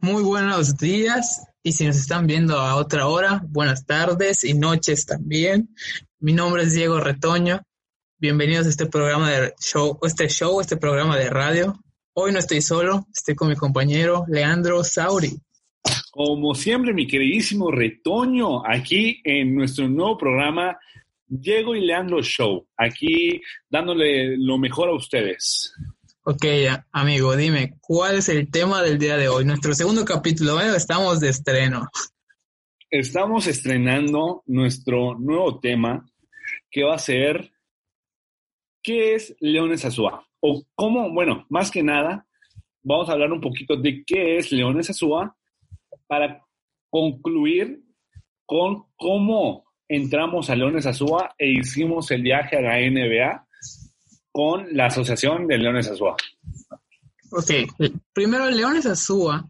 Muy buenos días y si nos están viendo a otra hora, buenas tardes y noches también. Mi nombre es Diego Retoño. Bienvenidos a este programa de show, este show, este programa de radio. Hoy no estoy solo, estoy con mi compañero Leandro Sauri. Como siempre, mi queridísimo Retoño, aquí en nuestro nuevo programa Diego y Leandro Show, aquí dándole lo mejor a ustedes. Ok, amigo, dime, ¿cuál es el tema del día de hoy? Nuestro segundo capítulo, ¿eh? estamos de estreno. Estamos estrenando nuestro nuevo tema, que va a ser ¿qué es Leones Azúa? O cómo, bueno, más que nada, vamos a hablar un poquito de qué es Leones Azúa para concluir con cómo entramos a Leones Azúa e hicimos el viaje a la NBA con la Asociación de Leones Azúa. Ok, primero Leones Azúa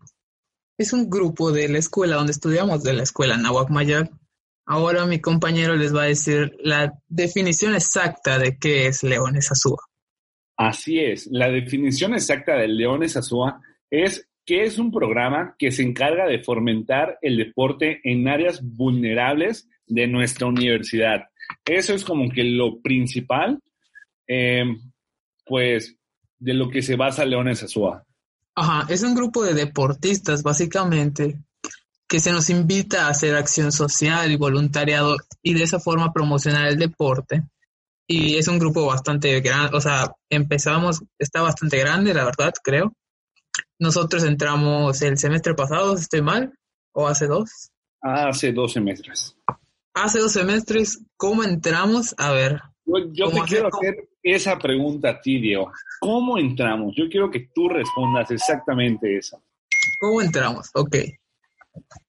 es un grupo de la escuela donde estudiamos, de la escuela Nahuac Mayar. Ahora mi compañero les va a decir la definición exacta de qué es Leones Azúa. Así es, la definición exacta de Leones Azúa es que es un programa que se encarga de fomentar el deporte en áreas vulnerables de nuestra universidad. Eso es como que lo principal eh, pues, de lo que se basa Leones Azúa. Ajá, es un grupo de deportistas, básicamente, que se nos invita a hacer acción social y voluntariado y de esa forma promocionar el deporte. Y es un grupo bastante grande, o sea, empezamos, está bastante grande, la verdad, creo. Nosotros entramos el semestre pasado, estoy mal, o hace dos. Hace dos semestres. Hace dos semestres, ¿cómo entramos? A ver. Yo, te quiero hacer esa pregunta a ti, Diego. ¿Cómo entramos? Yo quiero que tú respondas exactamente esa. ¿Cómo entramos? Ok.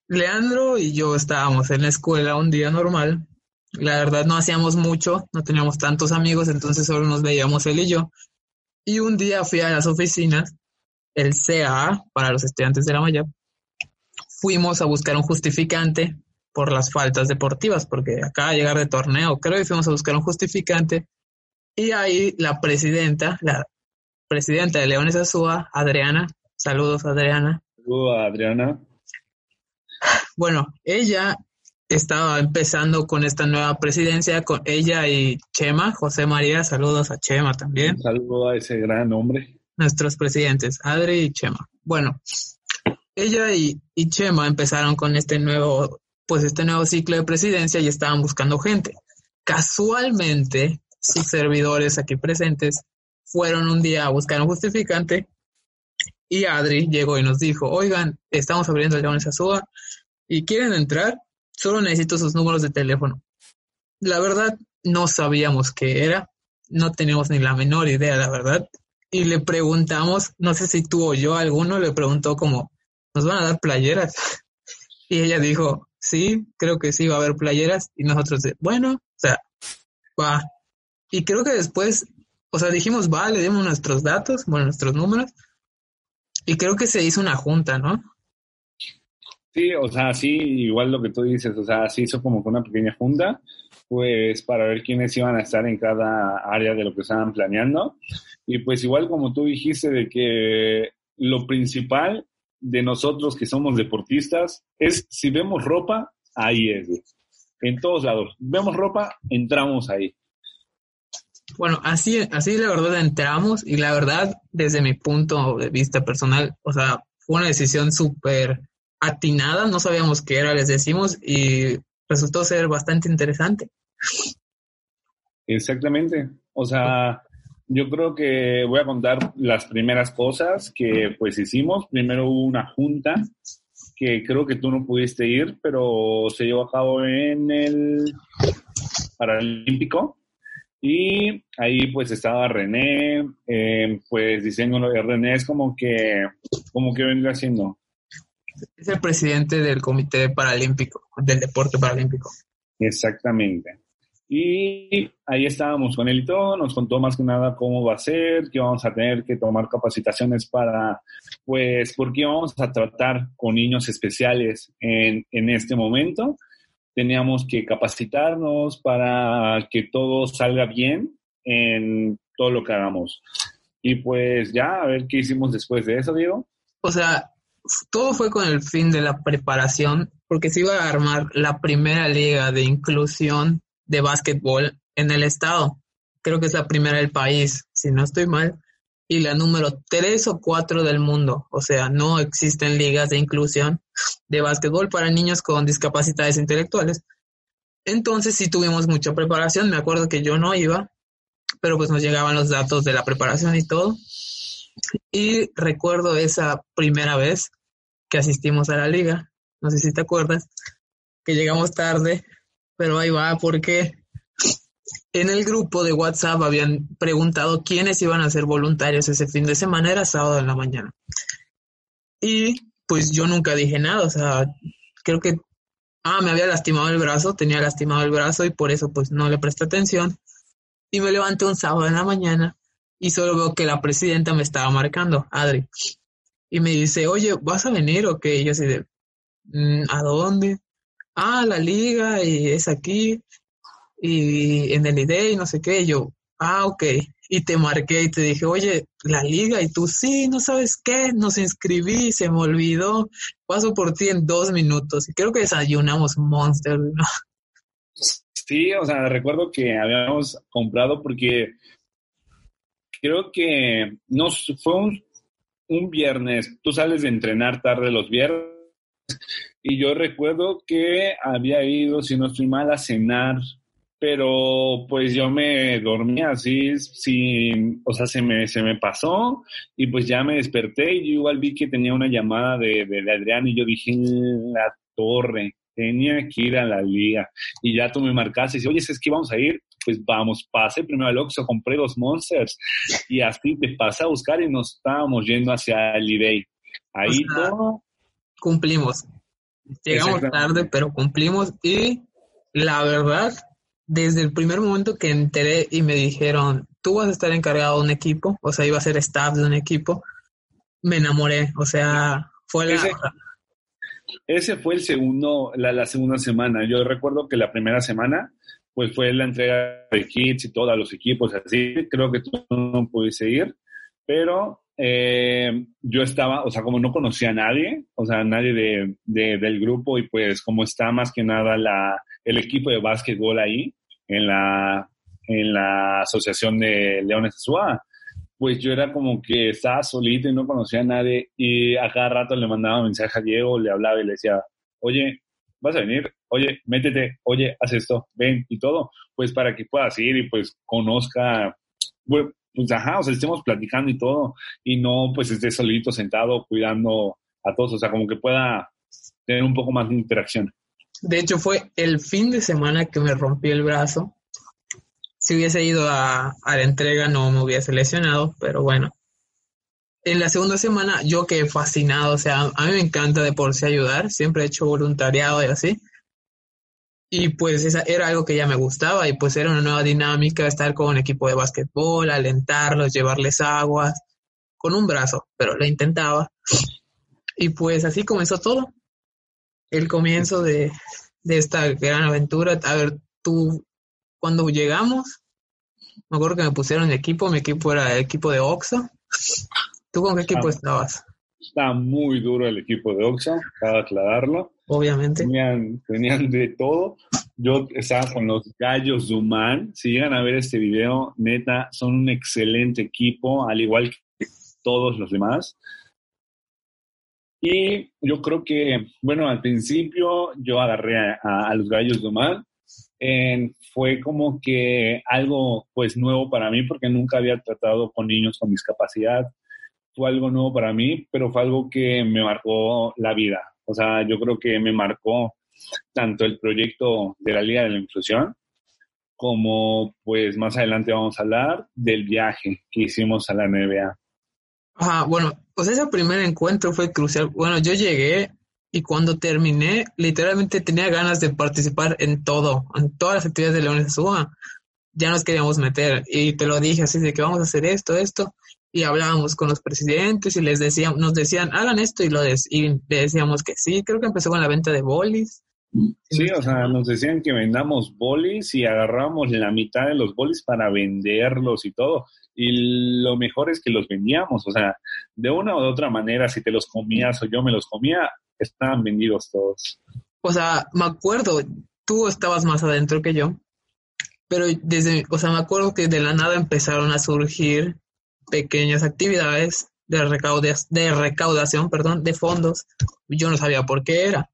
Leandro y yo estábamos en la escuela un día normal. La verdad no hacíamos mucho, no teníamos tantos amigos, entonces solo nos veíamos él y yo. Y un día fui a las oficinas, el CA, para los estudiantes de la Maya. Fuimos a buscar un justificante por las faltas deportivas, porque acaba de llegar de torneo, creo que fuimos a buscar un justificante y ahí la presidenta, la presidenta de Leones Azúa, Adriana, saludos Adriana. Saludos Adriana. Bueno, ella estaba empezando con esta nueva presidencia, con ella y Chema, José María, saludos a Chema también. Saludos a ese gran hombre. Nuestros presidentes, Adri y Chema. Bueno, ella y, y Chema empezaron con este nuevo, pues este nuevo ciclo de presidencia y estaban buscando gente. Casualmente, sus servidores aquí presentes fueron un día a buscar un justificante y Adri llegó y nos dijo, oigan, estamos abriendo el Leones Azúa y quieren entrar, solo necesito sus números de teléfono. La verdad, no sabíamos qué era, no teníamos ni la menor idea, la verdad. Y le preguntamos, no sé si tú o yo, alguno le preguntó como, ¿nos van a dar playeras? Y ella dijo, sí, creo que sí, va a haber playeras. Y nosotros, bueno, o sea, va, y creo que después, o sea, dijimos, va, le dimos nuestros datos, bueno, nuestros números, y creo que se hizo una junta, ¿no? Sí, o sea, sí, igual lo que tú dices, o sea, se hizo como una pequeña junta, pues para ver quiénes iban a estar en cada área de lo que estaban planeando. Y pues igual como tú dijiste de que lo principal de nosotros que somos deportistas es si vemos ropa, ahí es. En todos lados. Vemos ropa, entramos ahí. Bueno, así, así la verdad entramos y la verdad, desde mi punto de vista personal, o sea, fue una decisión súper atinada, no sabíamos qué era, les decimos, y resultó ser bastante interesante. Exactamente. O sea, yo creo que voy a contar las primeras cosas que pues hicimos. Primero hubo una junta que creo que tú no pudiste ir, pero se llevó a cabo en el Paralímpico. Y ahí pues estaba René, eh, pues diciendo René es como que, como que vendría haciendo Es el presidente del Comité Paralímpico, del Deporte Paralímpico. Exactamente. Y ahí estábamos con él y todo, nos contó más que nada cómo va a ser, que vamos a tener que tomar capacitaciones para, pues, porque vamos a tratar con niños especiales en, en este momento. Teníamos que capacitarnos para que todo salga bien en todo lo que hagamos. Y pues ya, a ver qué hicimos después de eso, Diego. O sea, todo fue con el fin de la preparación, porque se iba a armar la primera liga de inclusión de básquetbol en el estado. Creo que es la primera del país, si no estoy mal, y la número tres o cuatro del mundo. O sea, no existen ligas de inclusión de básquetbol para niños con discapacidades intelectuales. Entonces sí tuvimos mucha preparación. Me acuerdo que yo no iba, pero pues nos llegaban los datos de la preparación y todo. Y recuerdo esa primera vez que asistimos a la liga, no sé si te acuerdas, que llegamos tarde pero ahí va, porque en el grupo de WhatsApp habían preguntado quiénes iban a ser voluntarios ese fin de semana, era sábado en la mañana. Y pues yo nunca dije nada, o sea, creo que, ah, me había lastimado el brazo, tenía lastimado el brazo y por eso pues no le presté atención. Y me levanté un sábado en la mañana y solo veo que la presidenta me estaba marcando, Adri. Y me dice, oye, ¿vas a venir o qué? Y yo así de, mm, ¿a dónde? ah, la liga y es aquí y en el ID y no sé qué. yo, ah, ok. Y te marqué y te dije, oye, la liga y tú, sí, no sabes qué, nos inscribí, se me olvidó, paso por ti en dos minutos. Y creo que desayunamos Monster, ¿no? Sí, o sea, recuerdo que habíamos comprado porque creo que nos fue un viernes, tú sales de entrenar tarde los viernes y yo recuerdo que había ido, si no estoy mal, a cenar, pero pues yo me dormía así, sin, o sea, se me, se me pasó y pues ya me desperté y yo igual vi que tenía una llamada de, de, Adrián y yo dije, la torre, tenía que ir a la liga. Y ya tú me marcaste y dices, oye, ¿es que vamos a ir? Pues vamos, pasé primero al Oxxo, compré dos Monsters y así te pasé a buscar y nos estábamos yendo hacia el eBay. Ahí todo. Cumplimos. Llegamos tarde, pero cumplimos y la verdad, desde el primer momento que enteré y me dijeron, tú vas a estar encargado de un equipo, o sea, iba a ser staff de un equipo, me enamoré, o sea, fue la... Ese, fue el segundo, la, segunda semana. Yo recuerdo que la primera semana, pues fue la entrega de kits y todos los equipos, así, creo que tú no pudiste ir, pero eh, yo estaba, o sea, como no conocía a nadie, o sea, nadie de, del grupo y pues como está más que nada la, el equipo de básquetbol ahí en la, en la Asociación de Leones Azúa, pues yo era como que estaba solito y no conocía a nadie y a cada rato le mandaba mensaje a Diego, le hablaba y le decía, oye, vas a venir, oye, métete, oye, haz esto, ven y todo, pues para que puedas ir y pues conozca, pues ajá, o sea, estemos platicando y todo, y no pues esté solito sentado cuidando a todos, o sea, como que pueda tener un poco más de interacción. De hecho, fue el fin de semana que me rompí el brazo. Si hubiese ido a, la entrega no me hubiese lesionado, pero bueno. En la segunda semana yo quedé fascinado, o sea, a mí me encanta de por sí ayudar, siempre he hecho voluntariado y así. Y pues esa era algo que ya me gustaba y pues era una nueva dinámica estar con un equipo de básquetbol, alentarlos, llevarles aguas, con un brazo, pero lo intentaba. Y pues así comenzó todo. El comienzo de, de esta gran aventura. A ver, tú, cuando llegamos, me acuerdo que me pusieron equipo, mi equipo era el equipo de Oxa. ¿Tú con qué equipo ah. estabas? Está muy duro el equipo de Oxa, para aclararlo. Obviamente. Tenían, tenían de todo. Yo estaba con los Gallos Duman. Si llegan a ver este video, neta, son un excelente equipo, al igual que todos los demás. Y yo creo que, bueno, al principio yo agarré a, los Gallos Duman. fue como que algo pues nuevo para mí porque nunca había tratado con niños con discapacidad fue algo nuevo para mí, pero fue algo que me marcó la vida. O sea, yo creo que me marcó tanto el proyecto de la Liga de la Inclusión, como pues más adelante vamos a hablar del viaje que hicimos a la NBA. Ajá, bueno, pues ese primer encuentro fue crucial. Bueno, yo llegué y cuando terminé, literalmente tenía ganas de participar en todo, en todas las actividades de Leones Suba. Ya nos queríamos meter y te lo dije así de que vamos a hacer esto, esto y hablábamos con los presidentes y les decíamos, nos decían, hagan esto y lo y le decíamos que sí, creo que empezó con la venta de bolis. Sí, o sea, nos decían que vendamos bolis y agarramos la mitad de los bolis para venderlos y todo. Y lo mejor es que los vendíamos, o sea, de una o de otra manera, si te los comías o yo me los comía, estaban vendidos todos. O sea, me acuerdo, tú estabas más adentro que yo, pero desde, o sea, me acuerdo que de la nada empezaron a surgir pequeñas actividades de, de recaudación perdón, de fondos. Yo no sabía por qué era.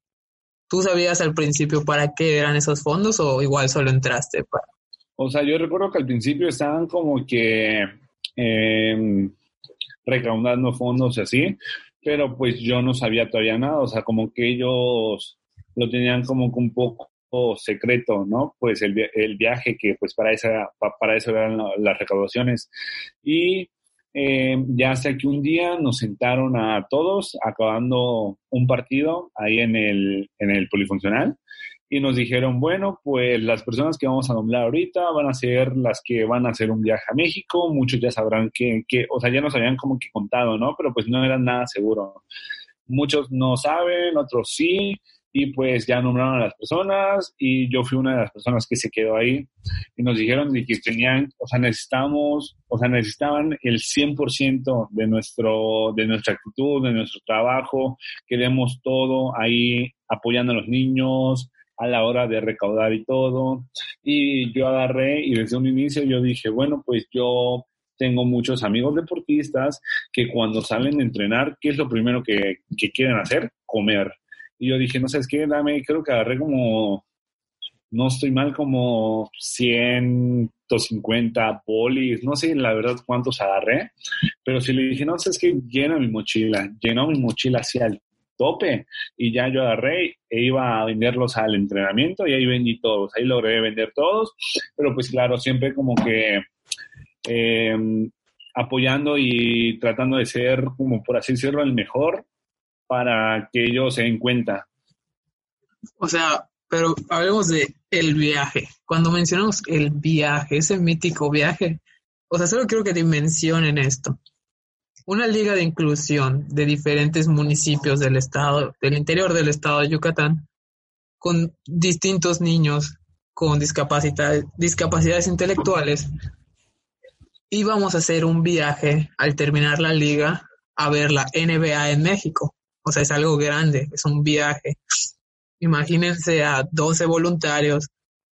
¿Tú sabías al principio para qué eran esos fondos o igual solo entraste para... O sea, yo recuerdo que al principio estaban como que em, recaudando fondos y así, pero pues yo no sabía todavía nada, o sea, como que ellos lo tenían como que un poco secreto, ¿no? Pues el, el viaje que pues para, esa, para eso eran las recaudaciones. Y eh, ya hasta que un día nos sentaron a todos acabando un partido ahí en el, en el polifuncional y nos dijeron, bueno, pues las personas que vamos a nombrar ahorita van a ser las que van a hacer un viaje a México, muchos ya sabrán que, que o sea, ya nos habían como que contado, ¿no? Pero pues no era nada seguro. Muchos no saben, otros sí, y pues ya nombraron a las personas y yo fui una de las personas que se quedó ahí y nos dijeron que tenían, o sea, necesitamos, o sea, necesitaban el 100% de nuestro de nuestra actitud, de nuestro trabajo, que demos todo ahí apoyando a los niños a la hora de recaudar y todo. Y yo agarré y desde un inicio yo dije, bueno, pues yo tengo muchos amigos deportistas que cuando salen a entrenar, ¿qué es lo primero que, que quieren hacer? Comer. Y yo dije, no sé, es que dame, creo que agarré como, no estoy mal, como 150 bolis, no sé la verdad cuántos agarré, pero si le dije, no sé, es que llena mi mochila, llenó mi mochila hacia el tope y ya yo agarré e iba a venderlos al entrenamiento y ahí vendí todos, ahí logré vender todos, pero pues claro, siempre como que em, apoyando y tratando de ser, como por así decirlo, el mejor para que ellos se den cuenta. O sea, pero hablemos de el viaje. Cuando mencionamos el viaje, ese mítico viaje, o sea, solo quiero que dimensionen esto. Una liga de inclusión de diferentes municipios del estado, del interior del estado de Yucatán, con distintos niños con discapacidades, discapacidades intelectuales, íbamos a hacer un viaje al terminar la liga a ver la NBA en México. O sea, es algo grande, es un viaje. Imagínense a 12 voluntarios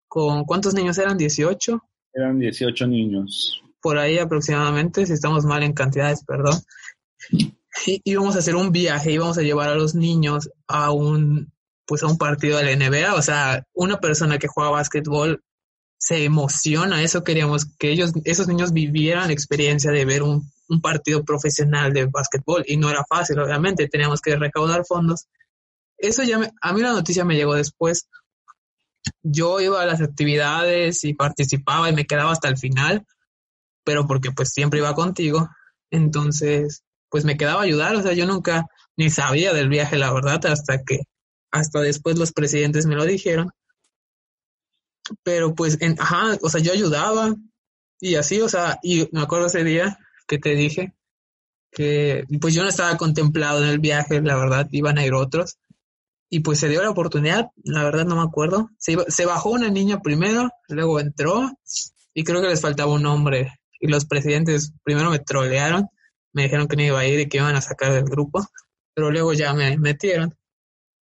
con, ¿cuántos niños eran? ¿18? Eran 18 niños. Por ahí aproximadamente, si estamos mal en cantidades, perdón. Y íbamos a hacer un viaje, íbamos a llevar a los niños a un, pues a un partido de la NBA. O sea, una persona que juega básquetbol se emociona, eso queríamos que ellos, esos niños vivieran la experiencia de ver un un partido profesional de básquetbol y no era fácil, obviamente, teníamos que recaudar fondos. Eso ya, a mí la noticia me llegó después. Yo iba a las actividades y participaba y me quedaba hasta el final, pero porque pues siempre iba contigo, entonces pues me quedaba a ayudar, o sea, yo nunca ni sabía del viaje, la verdad, hasta que, hasta después los presidentes me lo dijeron. Pero pues, ajá, o sea, yo ayudaba y así, o sea, y me acuerdo ese día que te dije, que pues yo no estaba contemplado en el viaje, la verdad, iban a ir otros. Y pues se dio la oportunidad, la verdad no me acuerdo. Se, se bajó una niña primero, luego entró y creo que les faltaba un hombre. Y los presidentes primero me trolearon, me dijeron que no iba a ir y que iban a sacar del grupo, pero luego ya me metieron.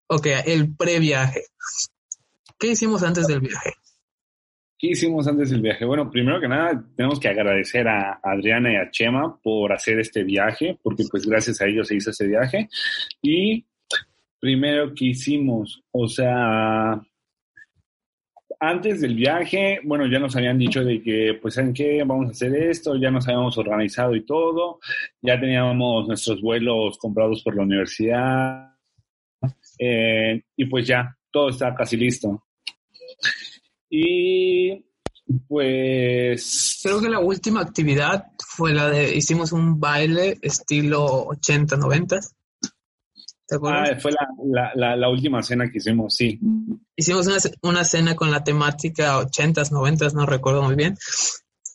Ok, el previaje. ¿Qué hicimos antes del viaje? ¿Qué hicimos antes del viaje? Bueno, primero que nada, tenemos que agradecer a Adriana y a Chema por hacer este viaje, porque pues gracias a ellos se hizo ese viaje. Y primero que hicimos, o sea, antes del viaje, bueno, ya nos habían dicho de que, pues, ¿saben qué? Vamos a hacer esto, ya nos habíamos organizado y todo, ya teníamos nuestros vuelos comprados por la universidad, eh, y pues ya, todo está casi listo. Y pues... Creo que la última actividad fue la de, hicimos un baile estilo 80, 90. ¿Te acuerdas? Ah, fue la, la, la, última cena que hicimos, sí. Hicimos una, una cena con la temática 80s, 90s, no recuerdo muy bien.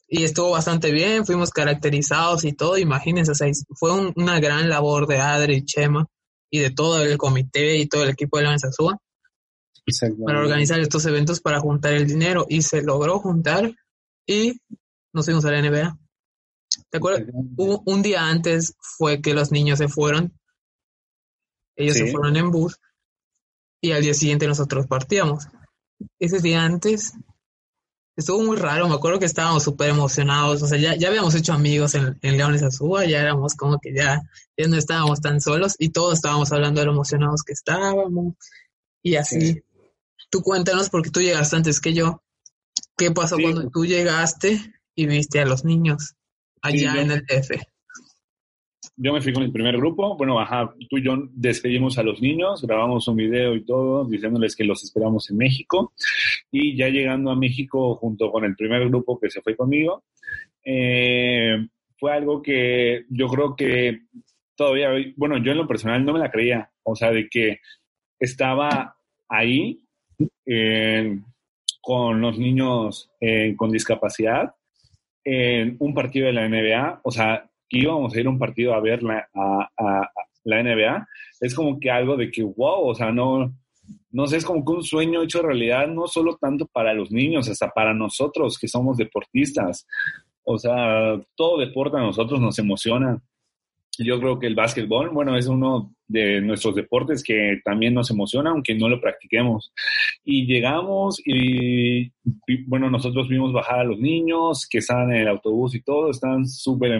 Y estuvo bastante bien, fuimos caracterizados y todo, imagínense, o sea, fue una gran labor de Adri y Chema y de todo el comité y todo el equipo de la Mensasúa para organizar estos eventos para juntar el dinero y se logró juntar y nos fuimos a la NBA. ¿Te acuerdas? un día antes fue que los niños se fueron. Ellos se fueron en bus y al día siguiente nosotros partíamos. Ese día antes estuvo muy raro, me acuerdo que estábamos súper emocionados, o sea, ya, ya habíamos hecho amigos en, en Leones Azúa, ya éramos como que ya, ya no estábamos tan solos y todos estábamos hablando de lo emocionados que estábamos y así. Tú cuéntanos porque tú llegaste antes que yo. ¿Qué pasó cuando tú llegaste y viste a los niños allá en el DF? Yo me fui con el primer grupo. Bueno, ajá, tú y yo despedimos a los niños, grabamos un video y todo, diciéndoles que los esperamos en México. Y ya llegando a México junto con el primer grupo que se fue conmigo, eh, fue algo que yo creo que todavía, bueno, yo en lo personal no me la creía. O sea, de que estaba ahí con los niños eh, con discapacidad en un partido de la NBA, o sea, íbamos a ir a un partido a ver la, la NBA, es como que algo de que, wow, o sea, no, no sé, es como que un sueño hecho realidad, no solo tanto para los niños, hasta para nosotros que somos deportistas. O sea, todo deporte a nosotros nos emociona. Yo creo que el básquetbol, bueno, es uno de nuestros deportes que también nos emociona, aunque no lo practiquemos. Y llegamos y, bueno, nosotros vimos bajar a los niños que estaban en el autobús y todo, estaban súper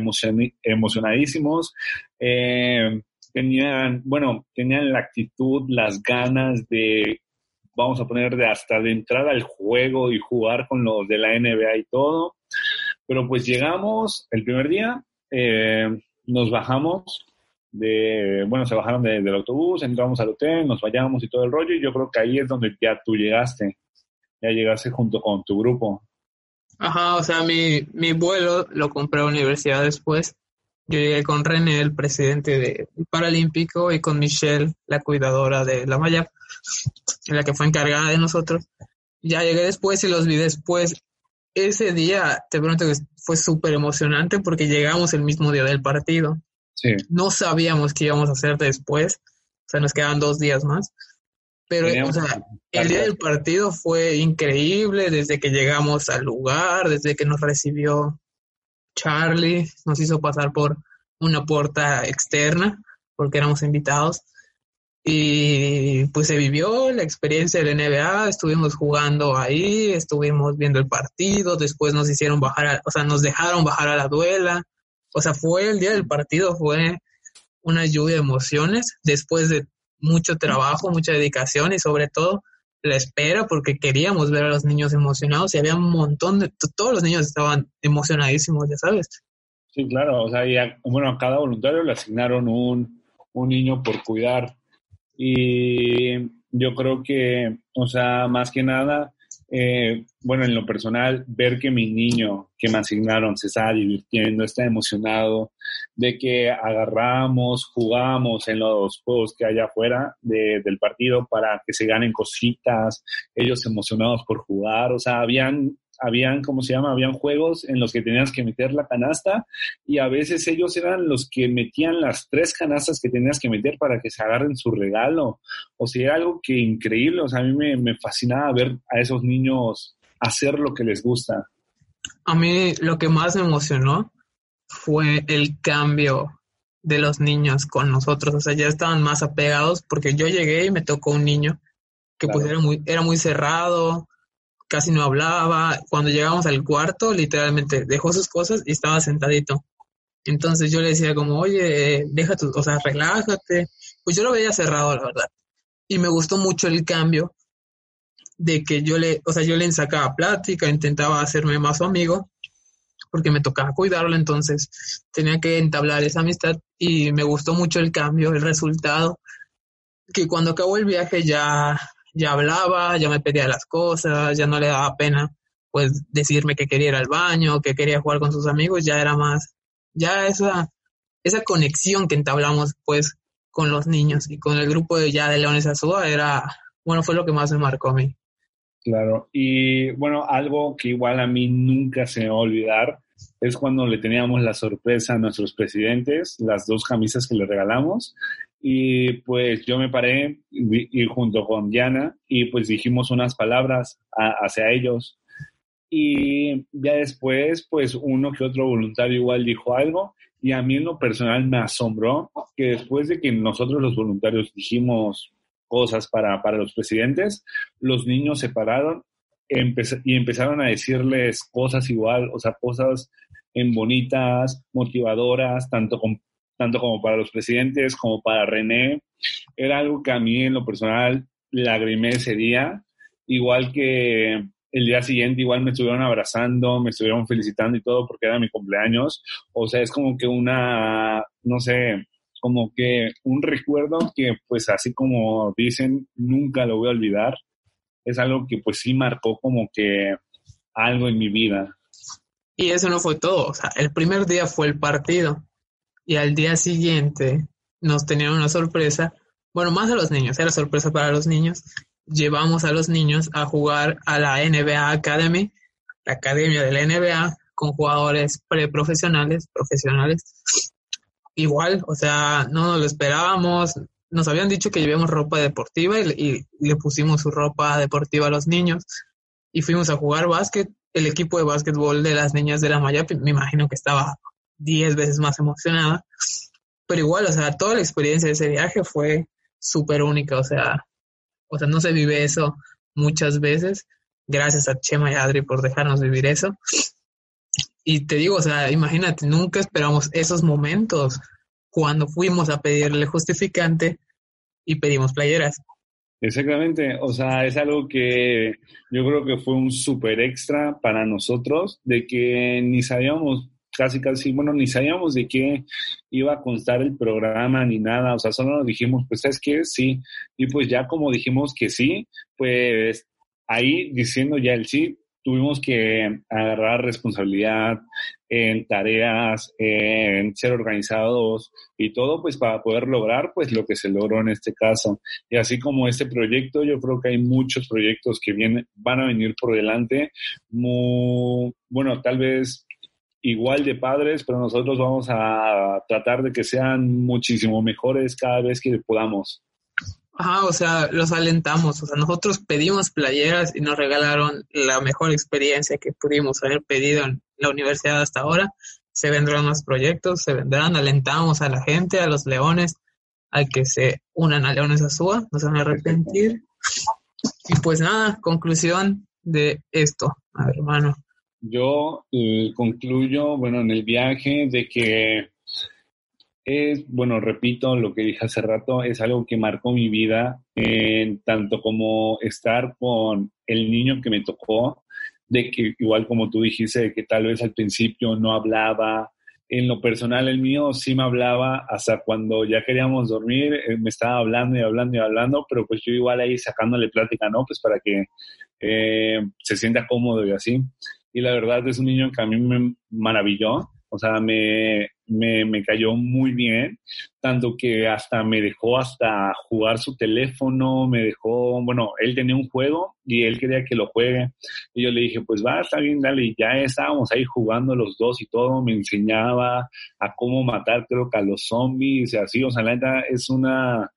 emocionadísimos. Eh, tenían, bueno, tenían la actitud, las ganas de, vamos a poner, de hasta de entrar al juego y jugar con los de la NBA y todo. Pero pues llegamos el primer día, eh, nos bajamos de, bueno, se bajaron del autobús, entramos al hotel, nos vayamos y todo el rollo, y yo creo que ahí es donde ya tú llegaste, ya llegaste junto con tu grupo. Ajá, o sea, mi, mi vuelo lo compré a la universidad después. Yo llegué con René, el presidente del Paralímpico, y con Michelle, la cuidadora de la malla, la que fue encargada de nosotros. Ya llegué después y los vi después. Ese día, te pregunto que fue súper emocionante porque llegamos el mismo día del partido. No sabíamos qué íbamos a hacer después, o sea, nos quedaban dos días más. Pero, o sea, el día del partido fue increíble desde que llegamos al lugar, desde que nos recibió Charlie, nos hizo pasar por una puerta externa porque éramos invitados. Y pues se vivió la experiencia del NBA, estuvimos jugando ahí, estuvimos viendo el partido, después nos hicieron bajar, o sea, nos dejaron bajar a la duela, o sea, fue el día del partido, fue una lluvia de emociones después de mucho trabajo, mucha dedicación y sobre todo la espera porque queríamos ver a los niños emocionados y había un montón de, todos los niños estaban emocionadísimos, ya sabes. Sí, claro, o sea, bueno, a cada voluntario le asignaron un, un niño por cuidar y yo creo que, o sea, más que nada, eh, bueno, en lo personal, ver que mi niño que me asignaron se está divirtiendo, está emocionado, de que agarramos, jugamos en los juegos que hay afuera del partido para que se ganen cositas, ellos emocionados por jugar, o sea, habían habían, ¿cómo se llama? Habían juegos en los que tenías que meter la canasta y a veces ellos eran los que metían las tres canastas que tenías que meter para que se agarren su regalo. O sea, era algo que increíble. O sea, a mí me, me fascinaba ver a esos niños hacer lo que les gusta. A mí lo que más me emocionó fue el cambio de los niños con nosotros. O sea, ya estaban más apegados porque yo llegué y me tocó un niño que pues era muy, era muy cerrado, casi no hablaba. Cuando llegamos al cuarto, literalmente dejó sus cosas y estaba sentadito. Entonces yo le decía como, oye, deja tu, o sea, relájate. Pues yo lo veía cerrado, la verdad. Y me gustó mucho el cambio de que yo le, o sea, yo le sacaba plática, intentaba hacerme más su amigo, porque me tocaba cuidarlo, entonces tenía que entablar esa amistad y me gustó mucho el cambio, el resultado, que cuando acabó el viaje ya ya hablaba, ya me pedía las cosas, ya no le daba pena pues decirme que quería ir al baño, que quería jugar con sus amigos, ya era más, ya esa, esa conexión que entablamos pues con los niños y con el grupo de ya de Leones Azúa era, bueno, fue lo que más me marcó a mí. Claro, y bueno, algo que igual a mí nunca se me va a olvidar es cuando le teníamos la sorpresa a nuestros presidentes, las dos camisas que le regalamos. Y pues yo me paré y junto con Diana y pues dijimos unas palabras hacia ellos. Y ya después, pues uno que otro voluntario igual dijo algo. Y a mí en lo personal me asombró que después de que nosotros los voluntarios dijimos cosas para, para los presidentes, los niños se pararon y empezaron a decirles cosas igual, o sea, cosas en bonitas, motivadoras, tanto, tanto como para los presidentes como para René. Era algo que a mí en lo personal lagrimé ese día, igual que el día siguiente igual me estuvieron abrazando, me estuvieron felicitando y todo porque era mi cumpleaños. O sea, es como que una, no sé, como que un recuerdo que pues así como dicen, nunca lo voy a olvidar. Es algo que pues sí marcó como que algo en mi vida. Y eso no fue todo. O sea, el primer día fue el partido. Y al día siguiente nos tenían una sorpresa. Bueno, más a los niños, era sorpresa para los niños. Llevamos a los niños a jugar a la NBA Academy, la academia de la NBA, con jugadores preprofesionales, profesionales. Igual, o sea, no nos lo esperábamos. Nos habían dicho que llevamos ropa deportiva y, y le pusimos su ropa deportiva a los niños. Y fuimos a jugar básquet el equipo de básquetbol de las niñas de la Maya, me imagino que estaba diez veces más emocionada. Pero igual, o sea, toda la experiencia de ese viaje fue súper única, o sea, o sea, no se vive eso muchas veces. Gracias a Chema y Adri por dejarnos vivir eso. Y te digo, o sea, imagínate, nunca esperamos esos momentos cuando fuimos a pedirle justificante y pedimos playeras. Exactamente, o sea, es algo que yo creo que fue un súper extra para nosotros, de que ni sabíamos casi casi, bueno, ni sabíamos de qué iba a constar el programa ni nada, o sea, solo nos dijimos, pues es que sí, y pues ya como dijimos que sí, pues ahí diciendo ya el sí, tuvimos que agarrar responsabilidad en tareas, en ser organizados y todo, pues para poder lograr pues lo que se logró en este caso. Y así como este proyecto, yo creo que hay muchos proyectos que vienen, van a venir por delante, muy, bueno, tal vez igual de padres, pero nosotros vamos a tratar de que sean muchísimo mejores cada vez que podamos. Ajá, o sea, los alentamos. O sea, nosotros pedimos playeras y nos regalaron la mejor experiencia que pudimos haber pedido en la universidad hasta ahora. Se vendrán más proyectos, se vendrán, alentamos a la gente, a los leones, a que se unan a Leones Azúa, no se van a arrepentir. Y pues nada, conclusión de esto, a ver, hermano. Yo eh, concluyo, bueno, en el viaje de que es, bueno, repito lo que dije hace rato, es algo que marcó mi vida, en tanto como estar con el niño que me tocó, de que igual como tú dijiste, que tal vez al principio no hablaba, en lo personal el mío sí me hablaba hasta cuando ya queríamos dormir, eh, me estaba hablando y hablando y hablando, pero pues yo igual ahí sacándole plática, ¿no? Pues para que eh, se sienta cómodo y así. Y la verdad es un niño que a mí me maravilló, o sea, me, me, me, cayó muy bien, tanto que hasta me dejó hasta jugar su teléfono, me dejó, bueno, él tenía un juego y él quería que lo juegue. Y yo le dije, pues va, está bien, dale. Y ya estábamos ahí jugando los dos y todo, me enseñaba a cómo matar, creo que a los zombies y así. O sea, la neta es una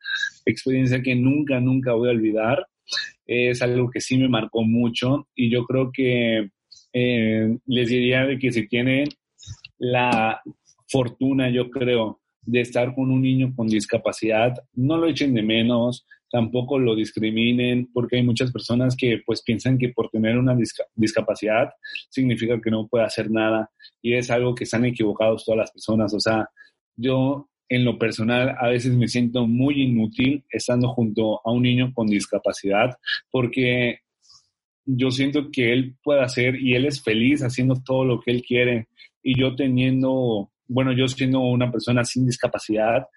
experiencia que nunca, nunca voy a olvidar. Es algo que sí me marcó mucho y yo creo que eh, les diría de que si tienen la fortuna, yo creo, de estar con un niño con discapacidad, no lo echen de menos, tampoco lo discriminen, porque hay muchas personas que pues piensan que por tener una discapacidad significa que no puede hacer nada y es algo que están equivocados todas las personas. O sea, yo en lo personal a veces me siento muy inútil estando junto a un niño con discapacidad porque yo siento que él puede hacer y él es feliz haciendo todo lo que él quiere y yo teniendo bueno, yo siendo una persona sin discapacidad,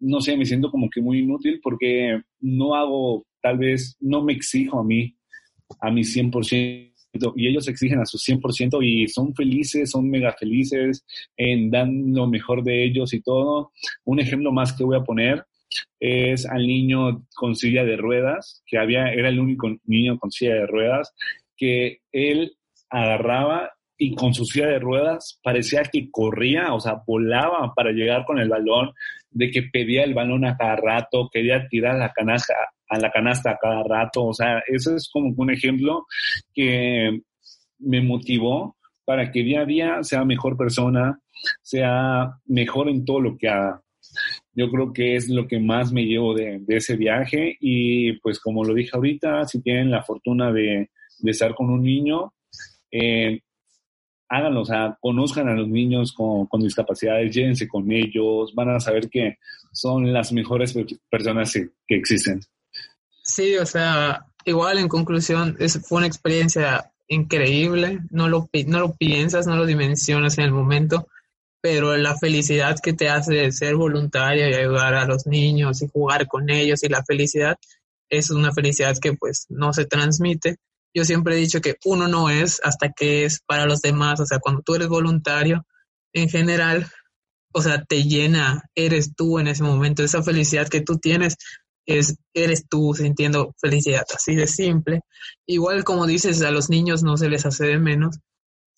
no sé, me siento como que muy inútil porque no hago, tal vez, no me exijo a mí, a mi 100%, y ellos exigen a su 100% y son felices, son mega felices, en dan lo mejor de ellos y todo. Un ejemplo más que voy a poner es al niño con silla de ruedas, que había, era el único niño con silla de ruedas, que él agarraba y con su silla de ruedas parecía que corría, o sea, volaba para llegar con el balón, de que pedía el balón a cada rato, quería tirar la canasta, a la canasta a cada rato, o sea, eso es como un ejemplo que me motivó para que día a día sea mejor persona, sea mejor en todo lo que haga. Yo creo que es lo que más me llevo de, ese viaje. Y pues como lo dije ahorita, si tienen la fortuna de, estar con un niño, eh, háganlo, o sea, conozcan a los niños con, con, discapacidades, llévense con ellos, van a saber que son las mejores personas que, existen. Sí, o sea, igual en conclusión, es, fue una experiencia increíble, no lo, no lo piensas, no lo dimensionas en el momento, pero la felicidad que te hace ser voluntaria y ayudar a los niños y jugar con ellos y la felicidad es una felicidad que pues no se transmite yo siempre he dicho que uno no es hasta que es para los demás, o sea, cuando tú eres voluntario, en general, o sea, te llena, eres tú en ese momento, esa felicidad que tú tienes es eres tú sintiendo felicidad, así de simple. Igual como dices, a los niños no se les hace de menos.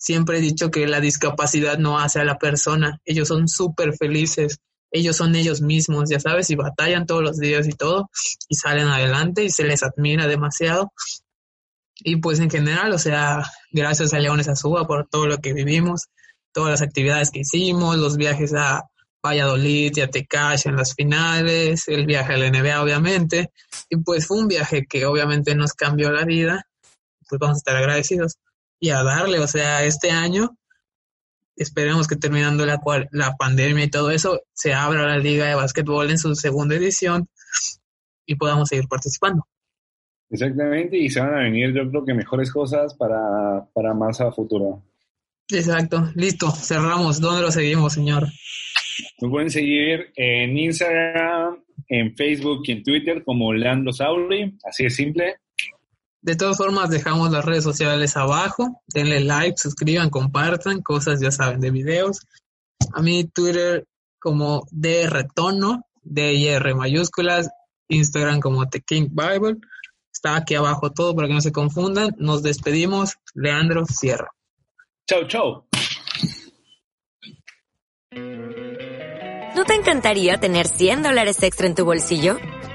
Siempre he dicho que la discapacidad no hace a la persona, ellos son súper felices, ellos son ellos mismos, ya sabes, y batallan todos los días y todo, y salen adelante y se les admira demasiado. Y pues en general, o sea, gracias a Leones Azúa por todo lo que vivimos, todas las actividades que hicimos, los viajes a Valladolid y a Tecash en las finales, el viaje a la NBA obviamente, y pues fue un viaje que obviamente nos cambió la vida, pues vamos a estar agradecidos y a darle, o sea, este año esperemos que terminando la, la pandemia y todo eso, se abra la liga de básquetbol en su segunda edición y podamos seguir participando. Exactamente, y se van a venir yo creo que mejores cosas para, para más a futuro. Exacto, listo, cerramos. ¿Dónde lo seguimos, señor? Me pueden seguir en Instagram, en Facebook y en Twitter como Leandro Sauri, así de simple. De todas formas, dejamos las redes sociales abajo. Denle like, suscriban, compartan, cosas ya saben de videos. A mí Twitter como DR Tono, DR mayúsculas, Instagram como The King Bible. Está aquí abajo todo para que no se confundan. Nos despedimos. Leandro Sierra. Chau, chau. ¿No te encantaría tener 100 dólares extra en tu bolsillo?